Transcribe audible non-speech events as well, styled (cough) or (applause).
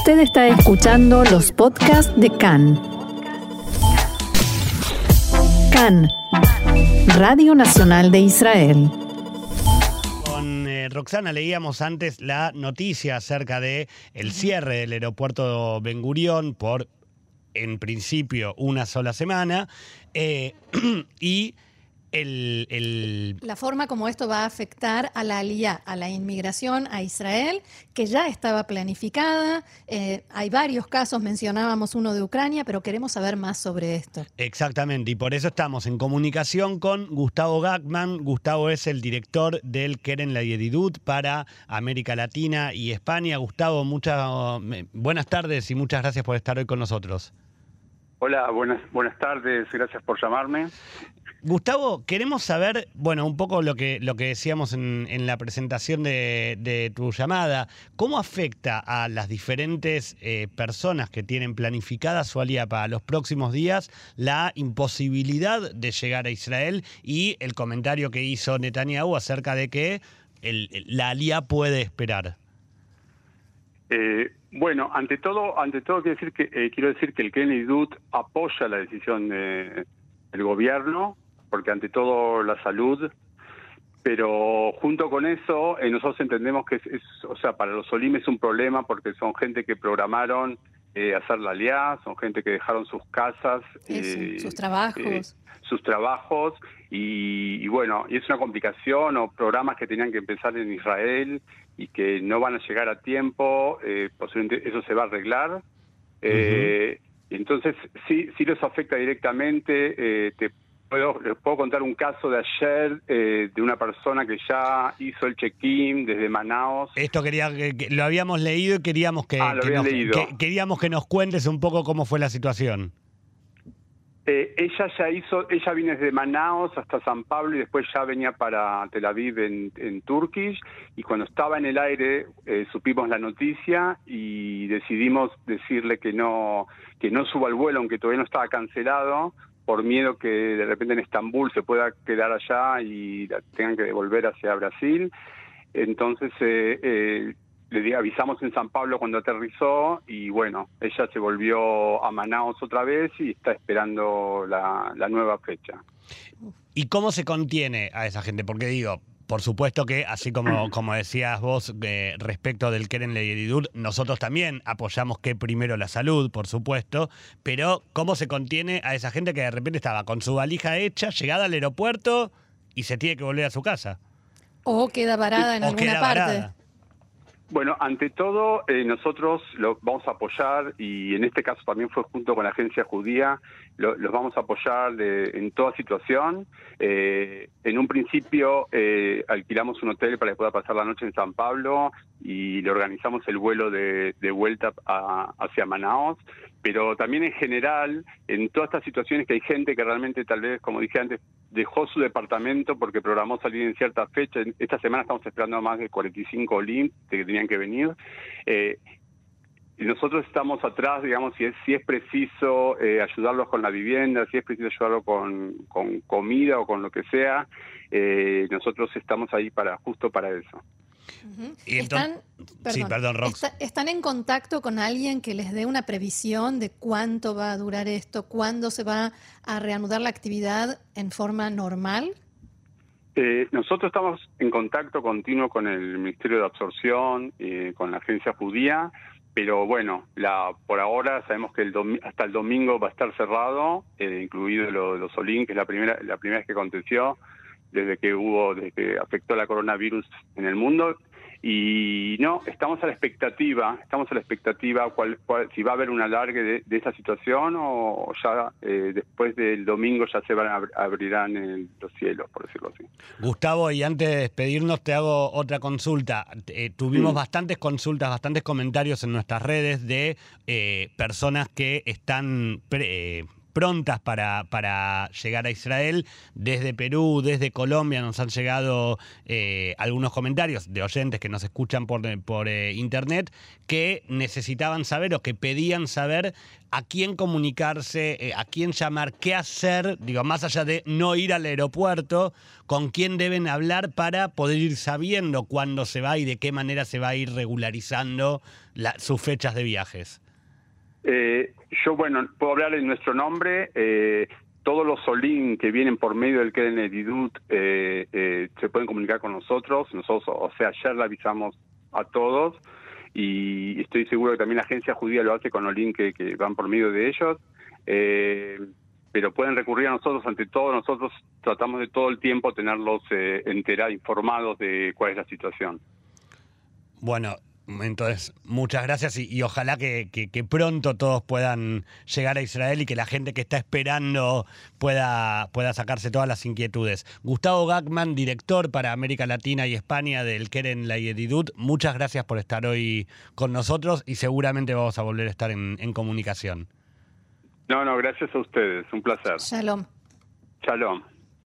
Usted está escuchando los podcasts de CAN. CAN, Radio Nacional de Israel. Con eh, Roxana leíamos antes la noticia acerca de el cierre del aeropuerto Ben Gurión por, en principio, una sola semana. eh, (clears throat) y el, el- La forma como esto va a afectar a la aliyá, a la inmigración a Israel, que ya estaba planificada. Eh, hay varios casos, mencionábamos uno de Ucrania, pero queremos saber más sobre esto. Exactamente, y por eso estamos en comunicación con Gustavo Gagman. Gustavo es el director del Keren La Yedidut para América Latina y España. Gustavo, muchas buenas tardes y muchas gracias por estar hoy con nosotros. Hola, buenas, buenas tardes, gracias por llamarme. Gustavo, queremos saber, bueno, un poco lo que, lo que decíamos en, en la presentación de, de tu llamada. ¿Cómo afecta a las diferentes eh, personas que tienen planificada su alía para los próximos días la imposibilidad de llegar a Israel y el comentario que hizo Netanyahu acerca de que la alía puede esperar? Eh, bueno, ante todo, ante todo quiero decir que eh, quiero decir que el Kennedy Dut apoya la decisión de- del gobierno, porque ante todo la salud, pero junto con eso eh, nosotros entendemos que es, es- o sea, para los Solim es un problema porque son gente que programaron eh, hacer la aliá, son gente que dejaron sus casas, Eso, eh, sus trabajos. eh, sus trabajos y, y bueno, y es una complicación o programas que tenían que empezar en Israel y que no van a llegar a tiempo, eh, posiblemente eso se va a arreglar. Eh, Entonces, sí, sí los afecta directamente. eh, te puedo, les puedo contar un caso de ayer eh, de una persona que ya hizo el check-in desde Manaos. Esto quería que, que lo habíamos leído y queríamos que, Ah, que nos, leído. que- queríamos que nos cuentes un poco cómo fue la situación. Eh, ella ya hizo, ella viene desde Manaos hasta San Pablo y después ya venía para Tel Aviv en, en Turkish y cuando estaba en el aire eh, supimos la noticia y decidimos decirle que no que no suba al vuelo aunque todavía no estaba cancelado por miedo que de repente en Estambul se pueda quedar allá y tengan que devolver hacia Brasil. Entonces eh, eh, le avisamos en San Pablo cuando aterrizó y bueno, ella se volvió a Manaos otra vez y está esperando la nueva fecha. ¿Y cómo se contiene a esa gente? Porque digo, por supuesto que, así como, (clears throat) como decías vos eh, respecto del Keren Leyedidur, nosotros también apoyamos que primero la salud, por supuesto, pero ¿cómo se contiene a esa gente que de repente estaba con su valija hecha, llegada al aeropuerto y se tiene que volver a su casa? O queda varada en o alguna queda parte. varada. Bueno, ante todo, eh, nosotros lo vamos a apoyar y en este caso también fue junto con la agencia judía, lo- los vamos a apoyar de- en toda situación. Eh, en un principio eh, alquilamos un hotel para que pueda pasar la noche en San Pablo y le organizamos el vuelo de, de vuelta a- hacia Manaos, pero también en general, en todas estas situaciones que hay gente que realmente tal vez, como dije antes, dejó su departamento porque programó salir en cierta fecha. Esta semana estamos esperando a más de 45 Olim que tenían que venir. Eh, y nosotros estamos atrás, digamos, si es, si es preciso eh, ayudarlos con la vivienda, si es preciso ayudarlos con, con comida o con lo que sea, eh, nosotros estamos ahí para justo para eso. Y están, entonces- sí, perdón, Rox. está- ¿Están en contacto con alguien que les dé una previsión de cuánto va a durar esto, cuándo se va a reanudar la actividad en forma normal? Eh, nosotros estamos en contacto continuo con el Ministerio de Absorción, eh, con la agencia judía, pero bueno, la, por ahora sabemos que el domi- hasta el domingo va a estar cerrado, eh, incluido lo de los Olin, que es la primera, la primera vez que aconteció desde que hubo, desde que afectó la coronavirus en el mundo. Y no, estamos a la expectativa, estamos a la expectativa cuál, cuál- si va a haber un alargue de, de esa situación o ya eh, después del domingo ya se van a abr- abrirán el- los cielos, por decirlo así. Gustavo, y antes de despedirnos te hago otra consulta. Eh, tuvimos Sí. bastantes consultas, bastantes comentarios en nuestras redes de eh, personas que están pre- eh, prontas para, para llegar a Israel. Desde Perú, desde Colombia nos han llegado eh, algunos comentarios de oyentes que nos escuchan por, por eh, internet que necesitaban saber o que pedían saber a quién comunicarse, eh, a quién llamar, qué hacer, digo, más allá de no ir al aeropuerto, con quién deben hablar para poder ir sabiendo cuándo se va y de qué manera se va a ir regularizando sus fechas de viajes. Eh, yo, bueno, puedo hablar en nuestro nombre. Eh, todos los Solín que vienen por medio del Kennedy eh, eh, se pueden comunicar con nosotros. Nosotros, o sea, ayer le avisamos a todos y estoy seguro que también la agencia judía lo hace con links que, van por medio de ellos. Eh, pero pueden recurrir a nosotros ante todo. Nosotros tratamos de todo el tiempo tenerlos eh, enterados, informados de cuál es la situación. Bueno, entonces, muchas gracias y, ojalá que, pronto todos puedan llegar a Israel y que la gente que está esperando pueda, pueda sacarse todas las inquietudes. Gustavo Gagman, director para América Latina y España del Keren La Yedidut, muchas gracias por estar hoy con nosotros y seguramente vamos a volver a estar en, en comunicación. No, no, gracias a ustedes, un placer. Shalom. Shalom.